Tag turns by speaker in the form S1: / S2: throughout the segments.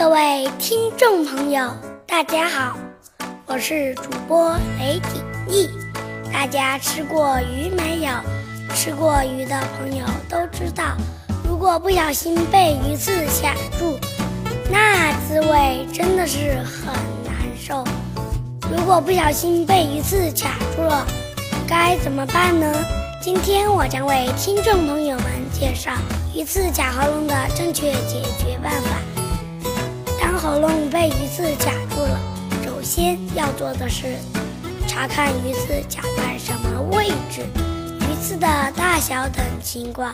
S1: 各位听众朋友，大家好，我是主播雷景逸。大家吃过鱼没有？吃过鱼的朋友都知道，如果不小心被鱼刺卡住，那滋味真的是很难受。如果不小心被鱼刺卡住了，该怎么办呢？今天我将为听众朋友们介绍鱼刺卡喉咙的正确解决办法。喉咙被鱼刺卡住了，首先要做的是查看鱼刺卡在什么位置。鱼刺的大小等情况，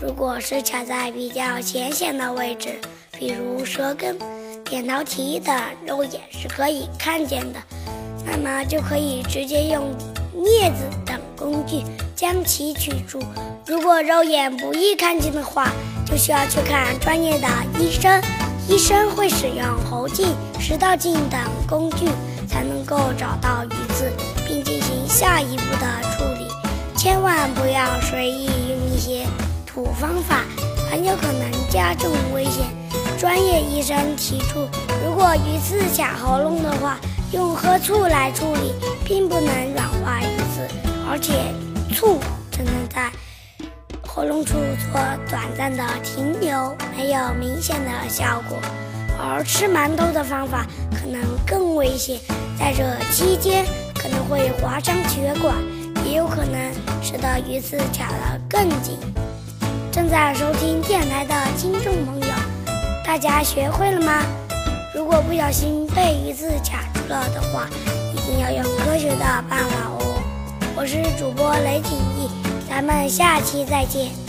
S1: 如果是卡在比较浅显的位置，比如舌根、扁桃体等，肉眼是可以看见的，那么就可以直接用镊子等工具将其取出。如果肉眼不易看见的话，就需要去看专业的医生，医生会使用喉镜、食道镜等工具，才能够找到鱼刺，并进行下一步的处理。千万不要随意用一些土方法，很有可能加重危险。专业医生提出，如果鱼刺卡喉咙的话，用喝醋来处理，并不能软化鱼刺，而且醋喉咙处做短暂的停留，没有明显的效果。而吃馒头的方法可能更危险，在这期间可能会划伤血管。也有可能使得鱼刺卡得更紧。正在收听电台的听众朋友，大家学会了吗？如果不小心被鱼刺卡住了的话，一定要用科学的办法哦。我是主播雷景逸，咱们下期再见。